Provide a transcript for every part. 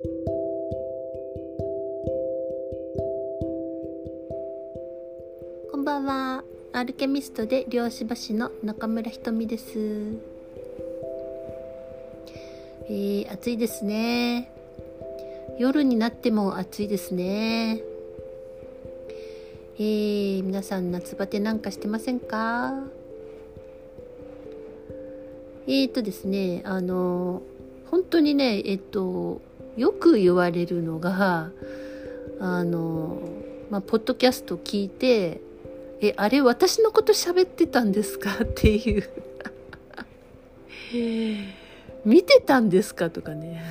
こんばんは。アルケミストで漁師橋の中村ひとみです。えー、暑いですね。夜になっても暑いですね。えー、皆さん夏バテなんかしてませんか？えーとですね、あの、本当にね、えっと、よく言われるのが、あの、まあ、ポッドキャスト聞いて、え、あれ私のこと喋ってたんですか？っていう見てたんですか？とかね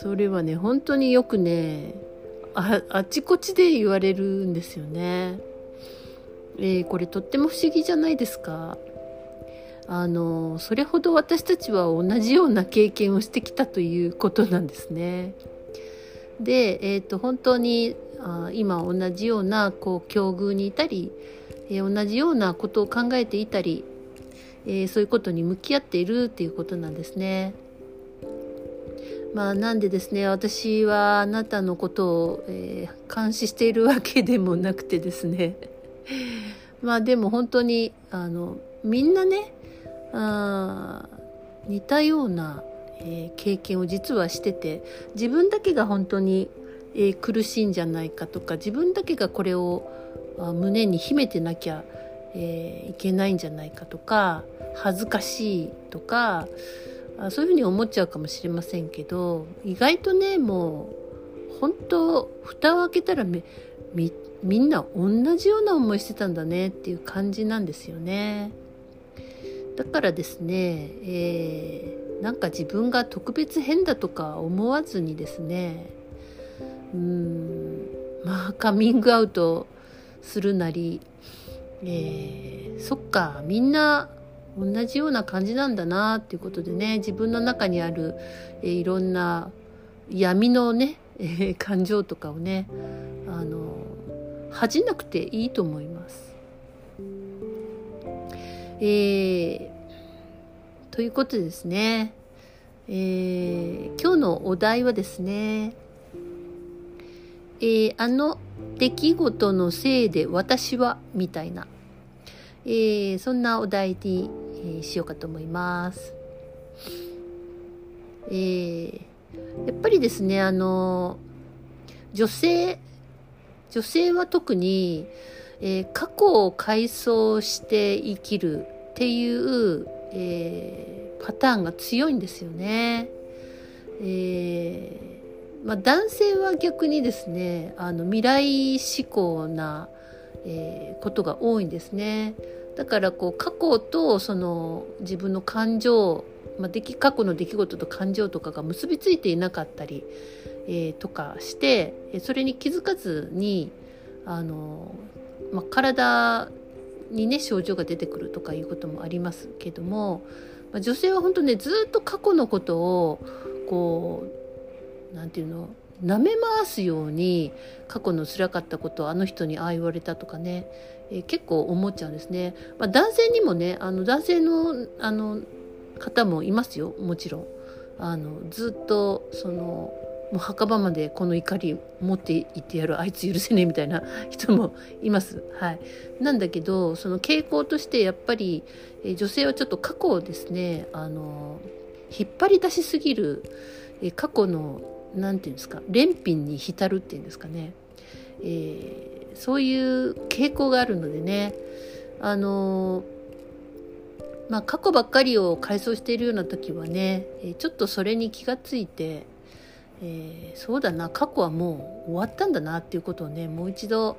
それはね、本当によくね、あ、あちこちで言われるんですよね。えー、これとっても不思議じゃないですか？あの、それほど私たちは同じような経験をしてきたということなんですね。で、えっ、ー、と、本当にあ今同じようなこう境遇にいたり、えー、同じようなことを考えていたり、えー、そういうことに向き合っているっていうことなんですね。まあなんでですね私はあなたのことを、えー、監視しているわけでもなくてですね まあでも本当にあのみんなねあ似たような、えー、経験を実はしてて自分だけが本当にえー、苦しいんじゃないかとか自分だけがこれを胸に秘めてなきゃ、えー、いけないんじゃないかとか恥ずかしいとかそういうふうに思っちゃうかもしれませんけど意外とねもう本当蓋を開けたらみみんな同じような思いしてたんだねっていう感じなんですよね。だからですね、えー、なんか自分が特別変だとか思わずにですねうんまあカミングアウトするなり、えー、そっかみんな同じような感じなんだなっていうことでね自分の中にある、えー、いろんな闇のね、えー、感情とかをねあの恥じなくていいと思います。えー、ということでですね、えー、今日のお題はですねえー、あの出来事のせいで私はみたいな、えー、そんなお題に、えー、しようかと思います。えー、やっぱりですね、あの、女性、女性は特に、えー、過去を回想して生きるっていう、えー、パターンが強いんですよね。えーまあ、男性は逆にですねあの未来志向な、えー、ことが多いんですね。だからこう過去とその自分の感情、まあ、でき過去の出来事と感情とかが結びついていなかったり、えー、とかしてそれに気づかずにあの、まあ、体にね症状が出てくるとかいうこともありますけども、まあ、女性は本当ねずっと過去のことをこう何て言うの舐め回すように過去の辛かったことをあの人にああ言われたとかね、えー、結構思っちゃうんですね。まあ、男性にもねあの男性のあの方もいますよもちろん。あのずっとそのもう墓場までこの怒り持っていってやるあいつ許せねえみたいな人もいます。はい、なんだけどその傾向としてやっぱり、え女性はちょっと過去をですねあの引っ張り出しすぎる、え過去の何て言うんですか連品に浸るっていうんですかね、えー、そういう傾向があるのでねあのまあ過去ばっかりを回想しているような時はねちょっとそれに気がついて、えー、そうだな過去はもう終わったんだなっていうことをねもう一度、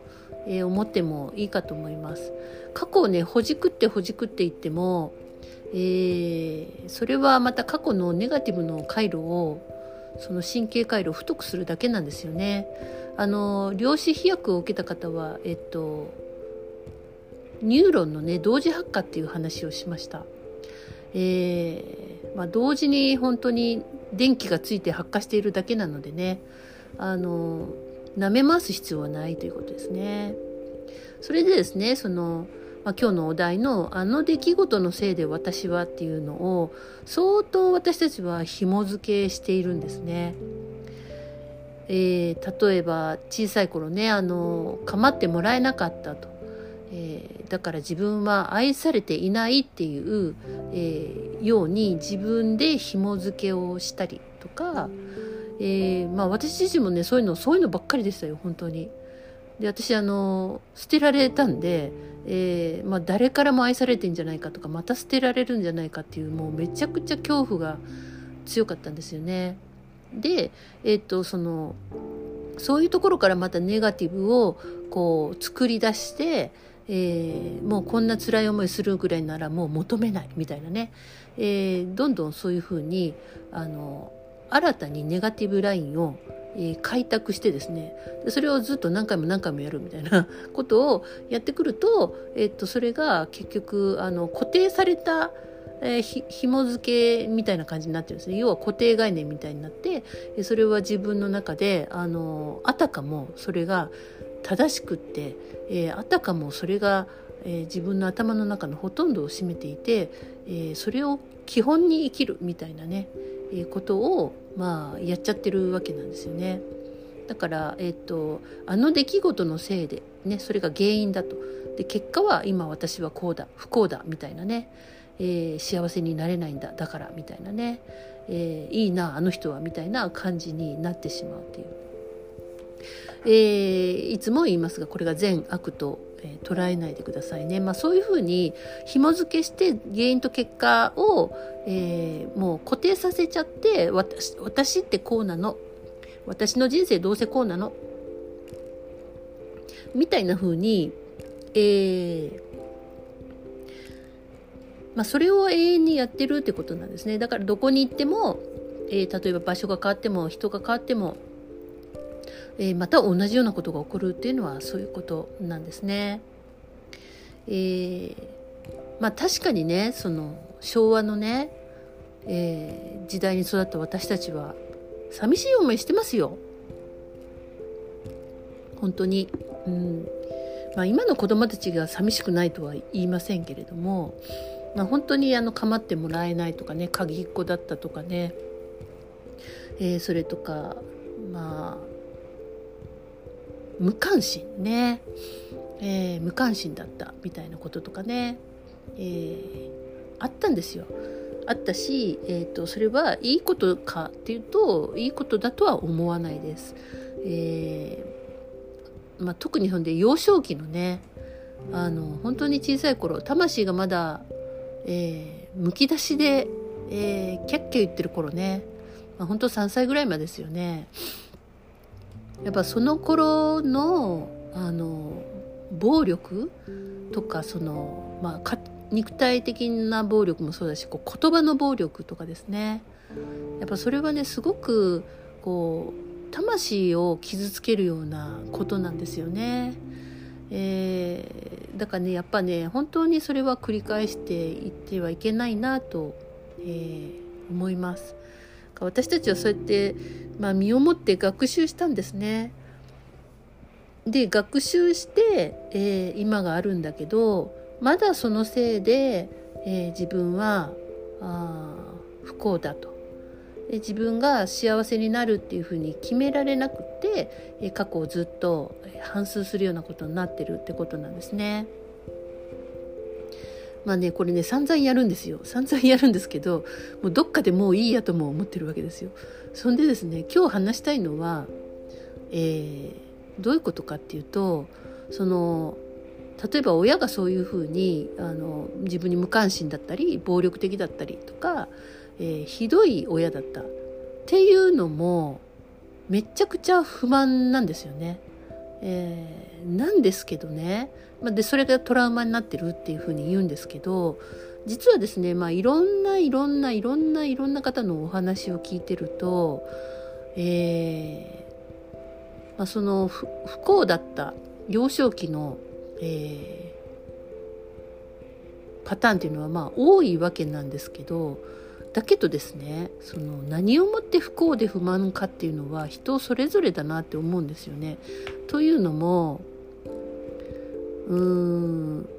えー、思ってもいいかと思います。過去をねほじくってほじくっていってもえー、それはまた過去のネガティブの回路をその神経回路を太くするだけなんですよね。あの量子飛躍を受けた方は、えっと、ニューロンのね同時発火っていう話をしました。えーまあ、同時に本当に電気がついて発火しているだけなのでねあの舐め回す必要はないということですね。それでですねそのまあ、今日のお題の「あの出来事のせいで私は」っていうのを相当私たちは紐付けしているんですね。えー、例えば小さい頃ねあの構ってもらえなかったと、えー、だから自分は愛されていないっていう、えー、ように自分で紐付けをしたりとか、えまあ、私自身もねそういうのそういうのばっかりでしたよ本当に。で私あの捨てられたんで、え、まあ、誰からも愛されてんじゃないかとかまた捨てられるんじゃないかっていうもうめちゃくちゃ恐怖が強かったんですよね。で、えっ、とそのそういうところからまたネガティブをこう作り出して、えー、もうこんな辛い思いするぐらいならもう求めないみたいなね、えー、どんどんそういうふうにあの新たにネガティブラインをえー、開拓してですね。それをずっと何回も何回もやるみたいな ことをやってくると,、え、っとそれが結局あの固定されたえー、ひ紐付けみたいな感じになってるんですね。要は固定概念みたいになってそれは自分の中であのあたかもそれが正しくって、えー、あたかもそれが、えー、自分の頭の中のほとんどを占めていて、えー、それを基本に生きるみたいなね、えことをまあやっちゃってるわけなんですよね。だから、えっと、あの出来事のせいで、ね、それが原因だとで結果は今私はこうだ不幸だみたいなね、えー、幸せになれないんだだからみたいなね、えー、いいなあの人はみたいな感じになってしまうっていう、えー、いつも言いますがこれが善悪とえー、捉えないでくださいね。まあ、そういうふうに紐付けして原因と結果を、えー、もう固定させちゃって私私ってこうなの？私の人生どうせこうなの？みたいなふうに、えーまあ、それを永遠にやってるってことなんですね。だからどこに行っても、えー、例えば場所が変わっても人が変わってもえー、また同じようなことが起こるっていうのはそういうことなんですね。えー、まあ確かにねその昭和のね、えー、時代に育った私たちは寂しい思いしてますよ。本当に。うんまあ、今の子供たちが寂しくないとは言いませんけれども、まあ、本当にあの構ってもらえないとかね鍵っ子だったとかね、えー、それとかまあ無関心ね、えー、無関心だったみたいなこととかね、えー、あったんですよ。あったし、えーと、それはいいことかっていうといいことだとは思わないです。えーまあ、特にほんで幼少期のねあの本当に小さい頃魂がまだ、えー、むき出しで、えー、キャッキャ言ってる頃ね、まあ、本当3歳ぐらいまでですよね。やっぱその頃のあの暴力とかその、まあ、肉体的な暴力もそうだしこう言葉の暴力とかですねやっぱそれはねすごくこう魂を傷つけるようなことなんですよね。えー、だからねやっぱね本当にそれは繰り返していってはいけないなと、えー、思います。私たちはそうやって、まあ、身をもって学習したんですね。で学習して、えー、今があるんだけどまだそのせいで、えー、自分はあ不幸だとで自分が幸せになるっていうふうに決められなくて、え、過去をずっと反芻するようなことになってるってことなんですね。まあねこれね散々やるんですよ散々やるんですけどもうどっかでもういいやとも思ってるわけですよ。そんでですね今日話したいのは、えー、どういうことかっていうとその例えば親がそういうふうにあの自分に無関心だったり暴力的だったりとか、えー、ひどい親だったっていうのもめちゃくちゃ不満なんですよね。えー、なんですけどね、ま、でそれがトラウマになってるっていうふうに言うんですけど実はですね、まあ、いろんないろんないろんないろんな方のお話を聞いてると、えーまあ、その不幸だった幼少期の、えー、パターンっていうのはまあ多いわけなんですけどだけどですねその何をもって不幸で不満かっていうのは人それぞれだなって思うんですよね。というのもうーん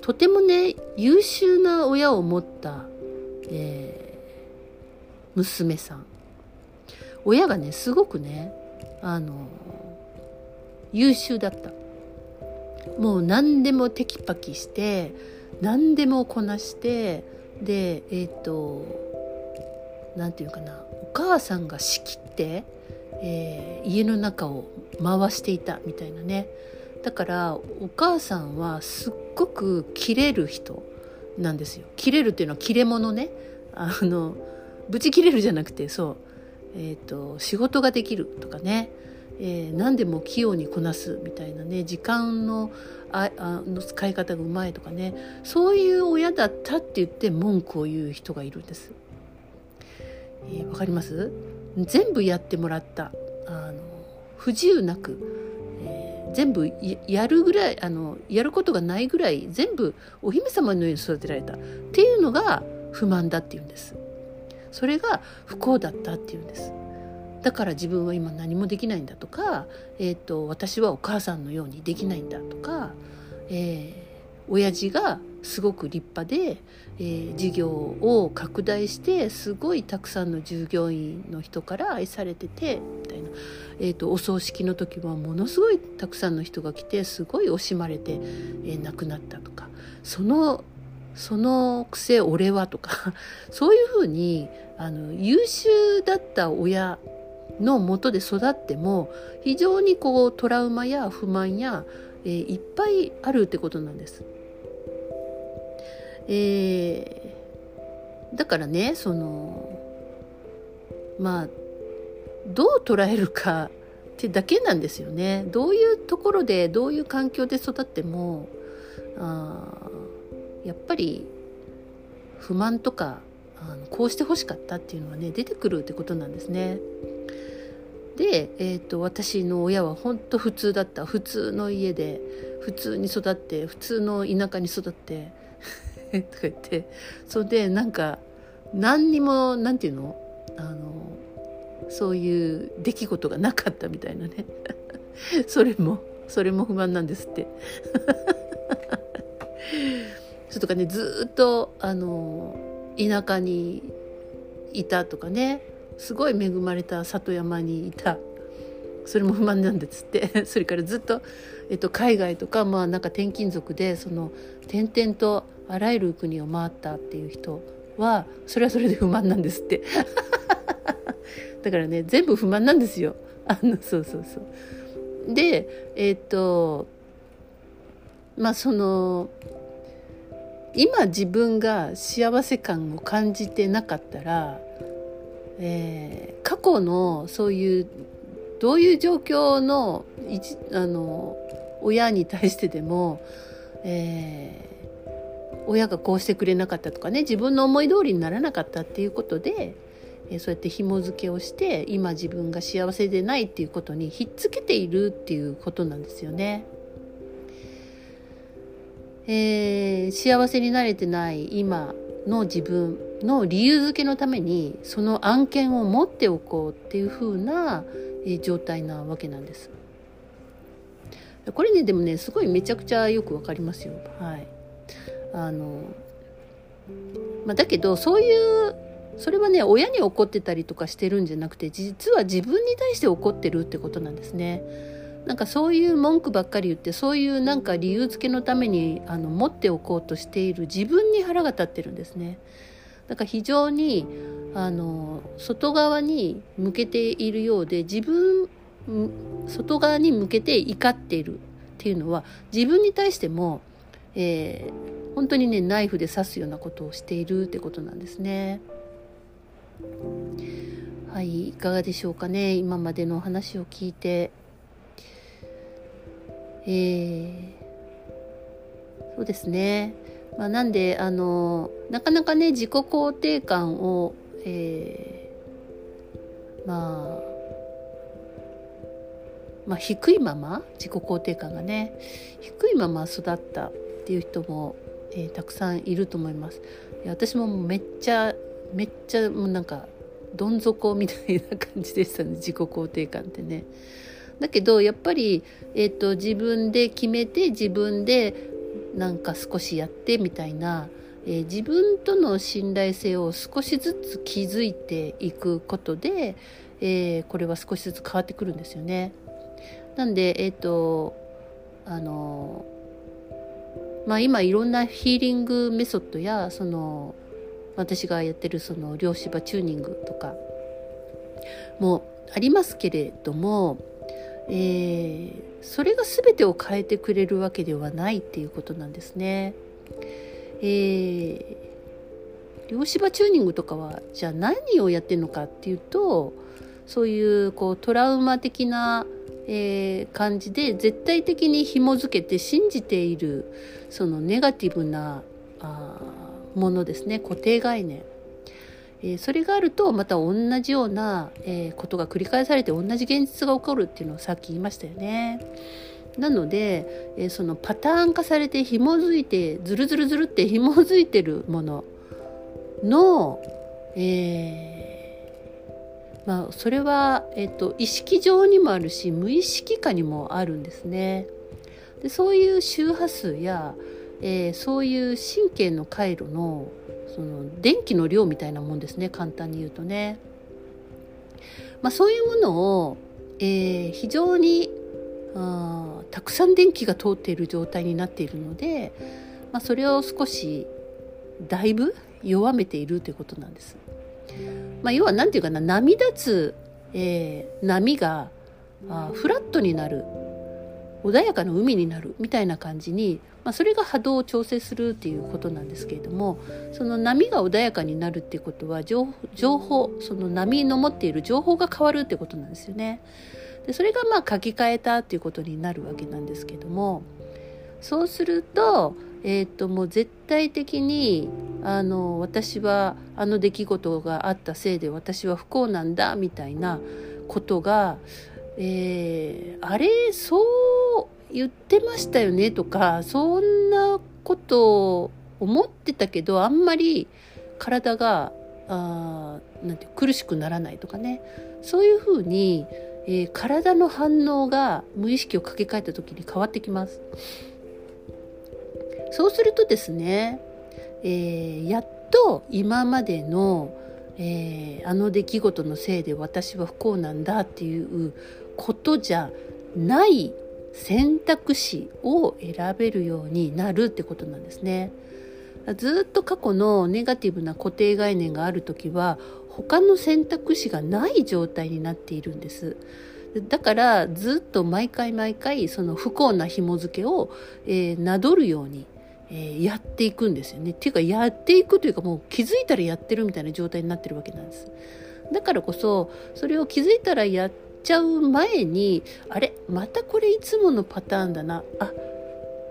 とてもね優秀な親を持った、えー、娘さん親がねすごくねあの優秀だったもう何でもテキパキして何でもこなしてでえっ、ー、と何て言うかなお母さんが仕切って、えー、家の中を回していたみたいなね。だからお母さんはすっごく切れる人なんですよ。切れるっていうのは切れ者ね。あのブチ切れるじゃなくてそうえっ、ー、と仕事ができるとかね。えー、何でも器用にこなすみたいなね時間のああの使い方がうまいとかねそういう親だったって言って文句を言う人がいるんです。えー、かります？全部やってもらったあの不自由なく、えー、全部やるぐらいあのやることがないぐらい全部お姫様のように育てられたっていうのが不満だっていうんです。それが不幸だったっていうんです。だから自分は今何もできないんだとか、えーと、私はお母さんのようにできないんだとか、えー、親父がすごく立派で、えー、事業を拡大してすごいたくさんの従業員の人から愛されててみたいな、えーと、お葬式の時はものすごいたくさんの人が来てすごい惜しまれて、えー、亡くなったとか。そのそのくせ俺はとか。そういうふうにあの優秀だった親のもとで育っても非常にこうトラウマや不満や、えー、いっぱいあるってことなんです。えー、だからねそのまあどう捉えるかってだけなんですよね。どういうところでどういう環境で育ってもあやっぱり不満とかあのこうしてほしかったっていうのはね出てくるってことなんですね。で、えーと、私の親は本当普通だった。普通の家で普通に育って普通の田舎に育って とか言って。それでなんか何にも何て言うの？あのそういう出来事がなかったみたいなね。それもそれも不満なんですって。それとかねずっとあの田舎にいたとかね。すごい恵まれた里山にいた。それも不満なんですって。それからずっと、えっと、海外とかまあなんか転勤族でその転々とあらゆる国を回ったっていう人はそれはそれで不満なんですって。だからね全部不満なんですよ。あのそうそうそう。でえっとまあその今自分が幸せ感を感じてなかったらえー、過去のそういうどういう状況のあの親に対してでも、えー、親がこうしてくれなかったとかね自分の思い通りにならなかったっていうことで、えー、そうやって紐付けをして今自分が幸せでないっていうことにひっつけているっていうことなんですよね。えー、幸せになれてない今の自分の理由付けのためにその案件を持っておこうっていう風な状態なわけなんです。これねでもねすごいめちゃくちゃよくわかりますよ。はい。あのまあ、だけどそういうそれはね親に怒ってたりとかしてるんじゃなくて実は自分に対して怒ってるってことなんですね。なんかそういう文句ばっかり言ってそういうなんか理由付けのためにあの持っておこうとしている自分に腹が立ってるんですね。だから非常にあの外側に向けているようで自分外側に向けて怒っているっていうのは自分に対しても、えー、本当にねナイフで刺すようなことをしているってことなんですね。はい、いかがでしょうかね今までのお話を聞いて。えー、そうですね。まあ、なんであのなかなかね自己肯定感を、えー、まあまあ、低いまま自己肯定感がね低いまま育ったっていう人も、えー、たくさんいると思います。私もめっちゃめっちゃもうなんかどん底みたいな感じでしたね自己肯定感ってね。だけどやっぱり、えーと、自分で決めて自分でなんか少しやってみたいな、えー、自分との信頼性を少しずつ築いていくことで、えー、これは少しずつ変わってくるんですよね。なんで、え、ー、と、あの、まあ今いろんなヒーリングメソッドや、その、私がやってるその両芝チューニングとかもありますけれども、えー、それが全てを変えてくれるわけではないっていうことなんですね。えー、両芝チューニングとかはじゃあ何をやってるのかっていうとそういうこうトラウマ的な、えー、感じで絶対的に紐づけて信じているそのネガティブなあものですね固定概念、えー、それがあるとまた同じような、えー、ことが繰り返されて同じ現実が起こるっていうのをさっき言いましたよね。なので、えー、そのパターン化されて紐づいてズルズルズルって紐づいてるものの、えー、まあそれは、えーと、意識上にもあるし無意識下にもあるんですね。でそういう周波数や、えー、そういう神経の回路のその電気の量みたいなもんですね簡単に言うとね。まあ、そういうものを、えー、非常にあたくさん電気が通っている状態になっているので、まあ、それを少しだいぶ弱めているということなんです。まあ、要は何て言うかな波立つ、えー、波があフラットになる穏やかな海になるみたいな感じにまあ、それが波動を調整するっていうことなんですけれどもその波が穏やかになるっていうことは情報その波の持っている情報が変わるってことなんですよね。でそれがまあ書き換えたっていうことになるわけなんですけどもそうすると,、えー、ともう絶対的にあの私はあの出来事があったせいで私は不幸なんだみたいなことが、えー、あれそう言ってましたよねとかそんなことを思ってたけどあんまり体があなんて苦しくならないとかねそういうふうに、えー、体の反応が無意識をかけ替えた時に変わってきます。そうするとですね、えー、やっと今までの、えー、あの出来事のせいで私は不幸なんだっていうことじゃない選択肢を選べるようになるってことなんですね。ずっと過去のネガティブな固定概念がある時は他の選択肢がない状態になっているんです。だからずっと毎回毎回その不幸な紐付けを、えー、などるように、えー、やっていくんですよね。っていうかやっていくというかもう気づいたらやってるみたいな状態になってるわけなんです。だからこそそれを気づいたらやってちゃう前にあれまたこれいつものパターンだな。あ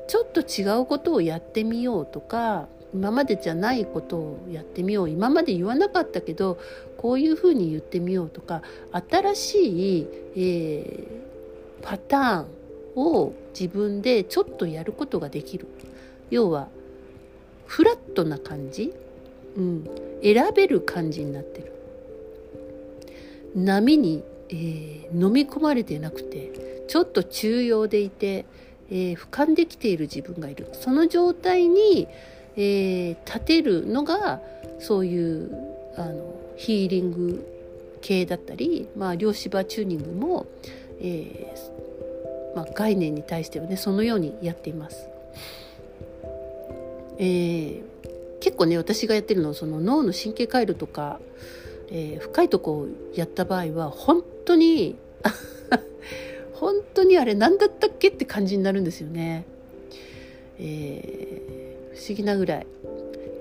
ちょっと違うことをやってみようとか今までじゃないことをやってみよう。今まで言わなかったけどこういうふうに言ってみようとか新しい、えー、パターンを自分でちょっとやることができる。要はフラットな感じ、うん、選べる感じになってる。波にえー、飲み込まれてなくてちょっと中庸でいて、えー、俯瞰できている自分がいるその状態に、えー、立てるのがそういうあのヒーリング系だったり、まあ、両芝チューニングも、えーまあ、概念に対してはねそのようにやっています。えー、結構ね私がやってるのはその脳の神経回路とか、えー、深いとこをやった場合は本当に 本当にあれ何だったっけって感じになるんですよね。えー、不思議なぐらい。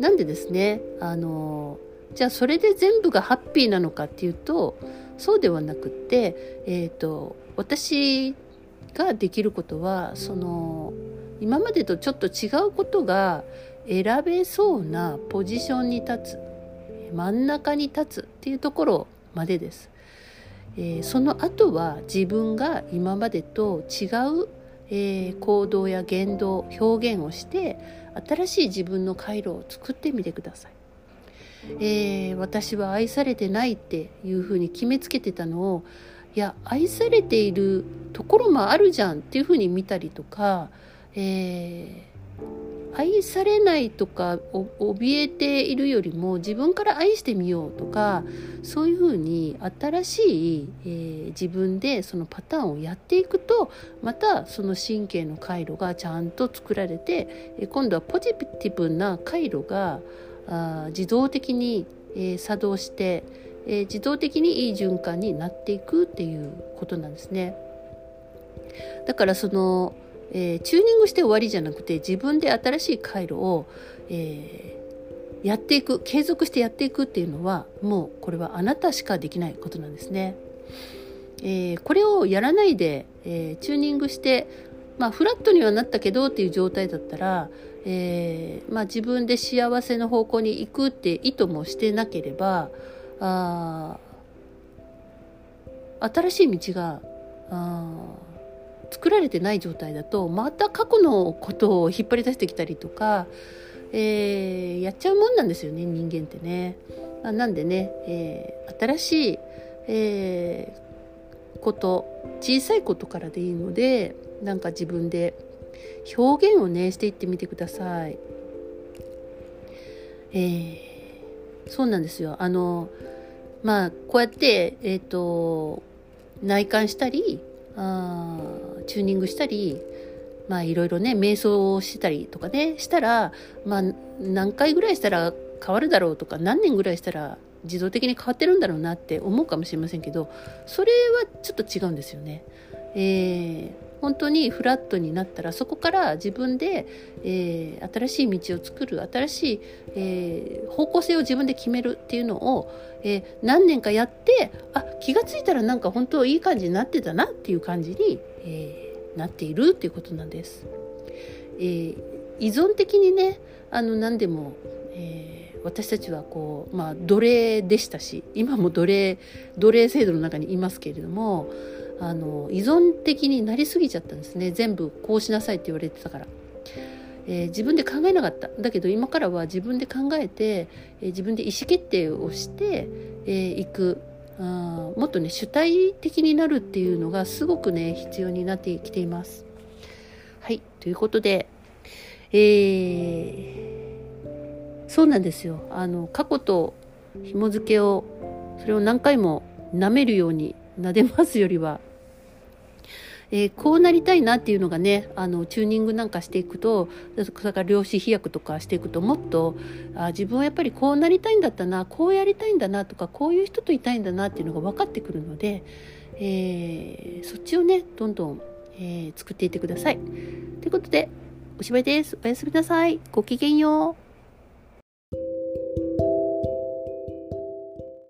なんでですねあのじゃあそれで全部がハッピーなのかっていうとそうではなくって、えーと、私ができることはその今までとちょっと違うことが選べそうなポジションに立つ真ん中に立つっていうところまでです。えー、その後は自分が今までと違う、えー、行動や言動表現をして新しい自分の回路を作ってみてください。えー、私は愛されてないっていうふうに決めつけてたのをいや愛されているところもあるじゃんっていうふうに見たりとか、え愛されないとか怯えているよりも自分から愛してみようとかそういうふうに新しい、えー、自分でそのパターンをやっていくとまたその神経の回路がちゃんと作られて、え今度はポジティブな回路があ自動的に、えー、作動して、えー、自動的にいい循環になっていくっていうことなんですね。だからそのえー、チューニングして終わりじゃなくて自分で新しい回路を、えー、やっていく継続してやっていくっていうのはもうこれはあなたしかできないことなんですね。えー、これをやらないで、えチューニングしてまあフラットにはなったけどっていう状態だったら、えまあ、自分で幸せの方向に行くって意図もしてなければあ新しい道があ作られてない状態だとまた過去のことを引っ張り出してきたりとか、えー、やっちゃうもんなんですよね人間ってね。なんでね、えー、新しい、えー、こと小さいことからでいいのでなんか自分で表現をねしていってみてください。えー、そうなんですよあのまあこうやってえっ、ー、と内観したりあチューニングしたりまあいろいろね瞑想をしたりとかねしたらまあ何回ぐらいしたら変わるだろうとか何年ぐらいしたら自動的に変わってるんだろうなって思うかもしれませんけどそれはちょっと違うんですよね。えー本当にフラットになったらそこから自分で、えー、新しい道を作る新しい、えー、方向性を自分で決めるっていうのを、えー、何年かやってあ気が付いたらなんか本当いい感じになってたなっていう感じに、えー、なっているっていうことなんです。えー、依存的にねあの何でも、えー、私たちはこうまあ奴隷でしたし今も奴隷奴隷制度の中にいますけれどもあの依存的になりすぎちゃったんですね全部こうしなさいって言われてたから。えー、自分で考えなかっただけど今からは自分で考えて、えー、自分で意思決定をしてい、えー、くあもっとね主体的になるっていうのがすごくね必要になってきています。はいということで、えー、そうなんですよあの過去と紐付けをそれを何回も舐めるように撫でますよりはえー、こうなりたいなっていうのがねあのチューニングなんかしていくとそれから量子飛躍とかしていくともっとあ自分はやっぱりこうなりたいんだったなこうやりたいんだなとかこういう人といたいんだなっていうのが分かってくるので、えー、そっちをねどんどん、えー、作っていってください。ということでおしまいです。おやすみなさい。ごきげんよう。